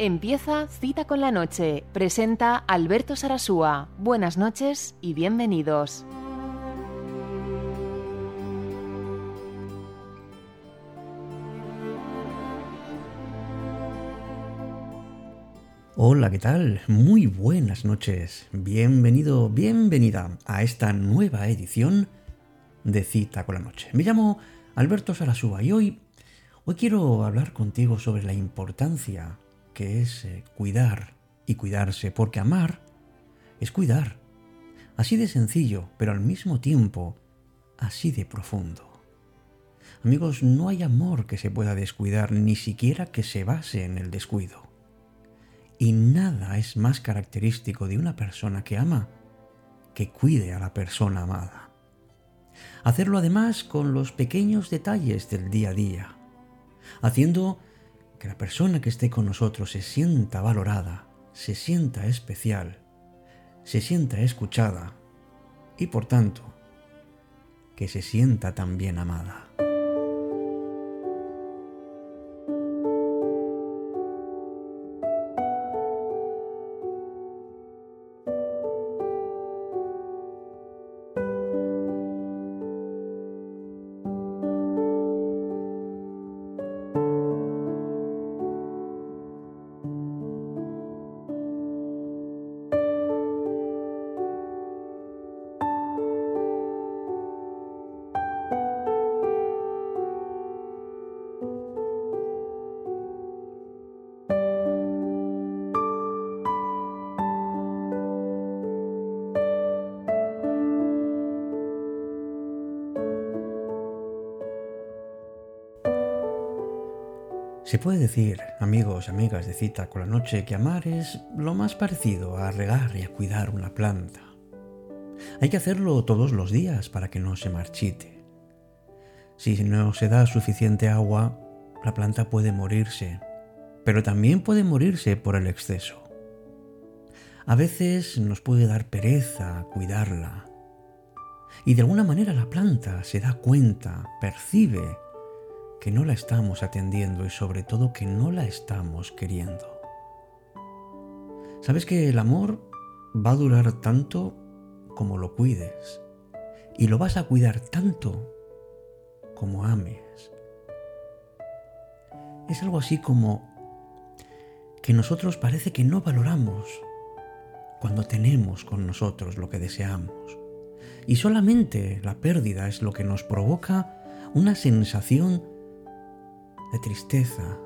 Empieza Cita con la Noche. Presenta Alberto Sarasúa. Buenas noches y bienvenidos. Hola, ¿qué tal? Muy buenas noches. Bienvenido, bienvenida a esta nueva edición de Cita con la Noche. Me llamo Alberto Sarasúa y hoy, hoy quiero hablar contigo sobre la importancia que es eh, cuidar y cuidarse, porque amar es cuidar. Así de sencillo, pero al mismo tiempo así de profundo. Amigos, no hay amor que se pueda descuidar, ni siquiera que se base en el descuido. Y nada es más característico de una persona que ama que cuide a la persona amada. Hacerlo además con los pequeños detalles del día a día, haciendo que la persona que esté con nosotros se sienta valorada, se sienta especial, se sienta escuchada y por tanto que se sienta también amada. Se puede decir, amigos amigas de cita con la noche, que amar es lo más parecido a regar y a cuidar una planta. Hay que hacerlo todos los días para que no se marchite. Si no se da suficiente agua, la planta puede morirse, pero también puede morirse por el exceso. A veces nos puede dar pereza cuidarla. Y de alguna manera la planta se da cuenta, percibe que no la estamos atendiendo y sobre todo que no la estamos queriendo. Sabes que el amor va a durar tanto como lo cuides y lo vas a cuidar tanto como ames. Es algo así como que nosotros parece que no valoramos cuando tenemos con nosotros lo que deseamos. Y solamente la pérdida es lo que nos provoca una sensación de tristeza,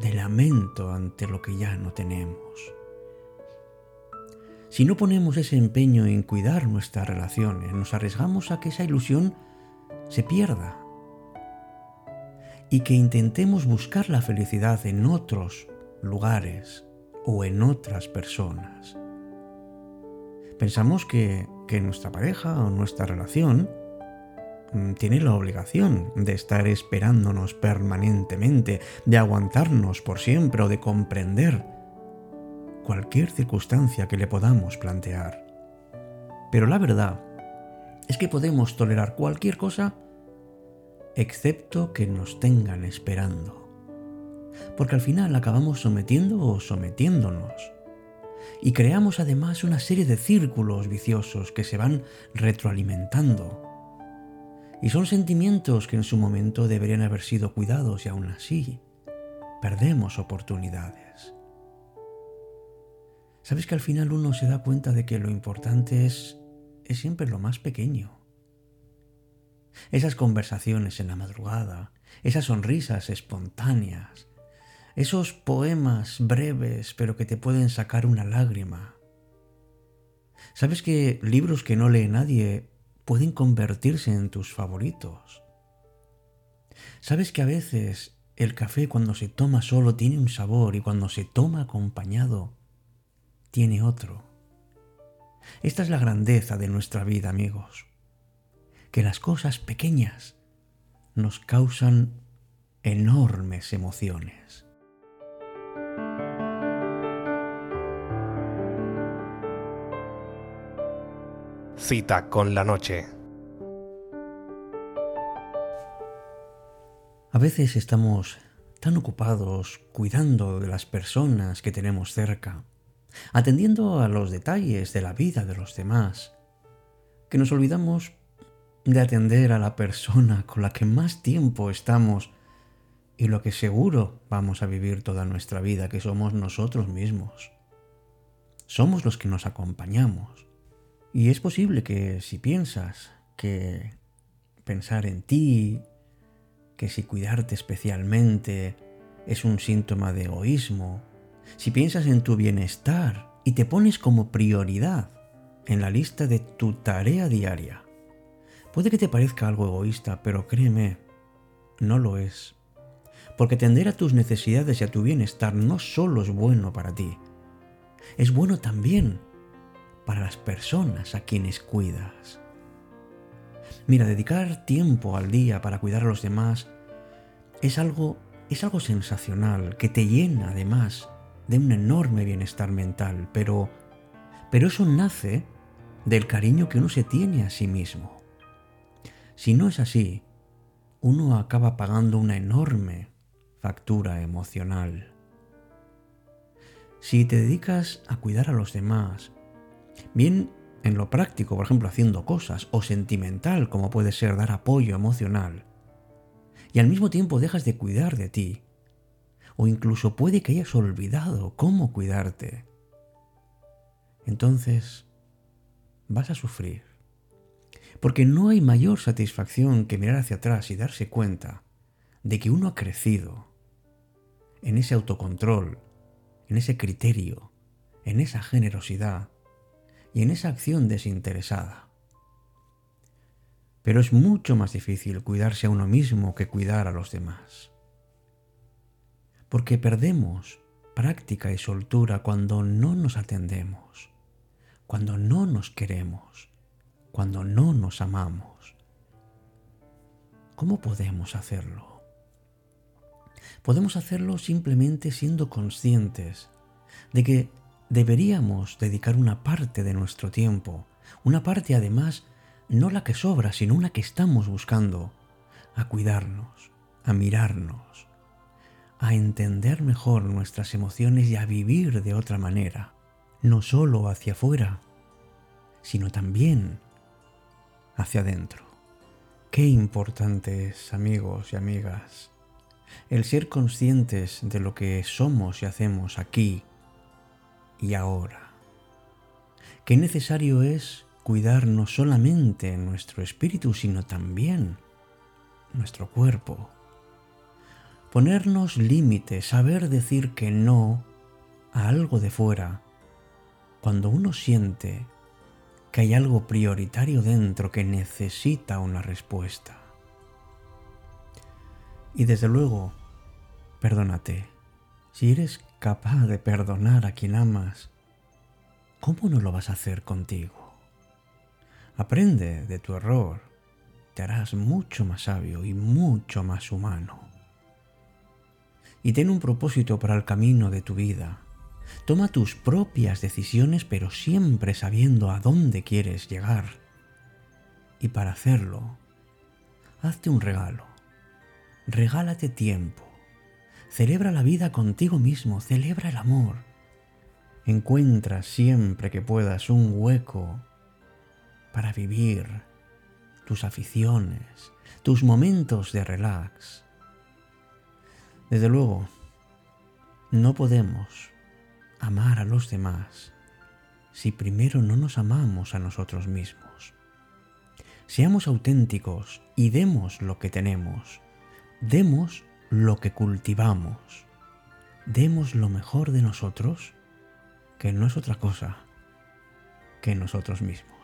de lamento ante lo que ya no tenemos. Si no ponemos ese empeño en cuidar nuestras relaciones, nos arriesgamos a que esa ilusión se pierda y que intentemos buscar la felicidad en otros lugares o en otras personas. Pensamos que, que nuestra pareja o nuestra relación tiene la obligación de estar esperándonos permanentemente, de aguantarnos por siempre o de comprender cualquier circunstancia que le podamos plantear. Pero la verdad es que podemos tolerar cualquier cosa excepto que nos tengan esperando. Porque al final acabamos sometiendo o sometiéndonos. Y creamos además una serie de círculos viciosos que se van retroalimentando y son sentimientos que en su momento deberían haber sido cuidados y aún así perdemos oportunidades. Sabes que al final uno se da cuenta de que lo importante es, es siempre lo más pequeño. Esas conversaciones en la madrugada, esas sonrisas espontáneas, esos poemas breves pero que te pueden sacar una lágrima. ¿Sabes que libros que no lee nadie pueden convertirse en tus favoritos. ¿Sabes que a veces el café cuando se toma solo tiene un sabor y cuando se toma acompañado tiene otro? Esta es la grandeza de nuestra vida, amigos, que las cosas pequeñas nos causan enormes emociones. Cita con la noche. A veces estamos tan ocupados cuidando de las personas que tenemos cerca, atendiendo a los detalles de la vida de los demás, que nos olvidamos de atender a la persona con la que más tiempo estamos y lo que seguro vamos a vivir toda nuestra vida, que somos nosotros mismos. Somos los que nos acompañamos. Y es posible que si piensas que pensar en ti, que si cuidarte especialmente es un síntoma de egoísmo, si piensas en tu bienestar y te pones como prioridad en la lista de tu tarea diaria, puede que te parezca algo egoísta, pero créeme, no lo es. Porque atender a tus necesidades y a tu bienestar no solo es bueno para ti, es bueno también para las personas a quienes cuidas. Mira, dedicar tiempo al día para cuidar a los demás es algo, es algo sensacional que te llena además de un enorme bienestar mental, pero, pero eso nace del cariño que uno se tiene a sí mismo. Si no es así, uno acaba pagando una enorme factura emocional. Si te dedicas a cuidar a los demás, bien en lo práctico, por ejemplo, haciendo cosas, o sentimental, como puede ser dar apoyo emocional, y al mismo tiempo dejas de cuidar de ti, o incluso puede que hayas olvidado cómo cuidarte, entonces vas a sufrir. Porque no hay mayor satisfacción que mirar hacia atrás y darse cuenta de que uno ha crecido en ese autocontrol, en ese criterio, en esa generosidad, y en esa acción desinteresada. Pero es mucho más difícil cuidarse a uno mismo que cuidar a los demás. Porque perdemos práctica y soltura cuando no nos atendemos, cuando no nos queremos, cuando no nos amamos. ¿Cómo podemos hacerlo? Podemos hacerlo simplemente siendo conscientes de que deberíamos dedicar una parte de nuestro tiempo, una parte además no la que sobra, sino una que estamos buscando, a cuidarnos, a mirarnos, a entender mejor nuestras emociones y a vivir de otra manera, no solo hacia afuera, sino también hacia adentro. Qué importante es, amigos y amigas, el ser conscientes de lo que somos y hacemos aquí y ahora. Qué necesario es cuidar no solamente nuestro espíritu, sino también nuestro cuerpo. Ponernos límites, saber decir que no a algo de fuera, cuando uno siente que hay algo prioritario dentro que necesita una respuesta. Y desde luego, perdónate. Si eres capaz de perdonar a quien amas, ¿cómo no lo vas a hacer contigo? Aprende de tu error, te harás mucho más sabio y mucho más humano. Y ten un propósito para el camino de tu vida. Toma tus propias decisiones, pero siempre sabiendo a dónde quieres llegar. Y para hacerlo, hazte un regalo. Regálate tiempo Celebra la vida contigo mismo, celebra el amor. Encuentra siempre que puedas un hueco para vivir tus aficiones, tus momentos de relax. Desde luego, no podemos amar a los demás si primero no nos amamos a nosotros mismos. Seamos auténticos y demos lo que tenemos. Demos lo que cultivamos, demos lo mejor de nosotros, que no es otra cosa que nosotros mismos.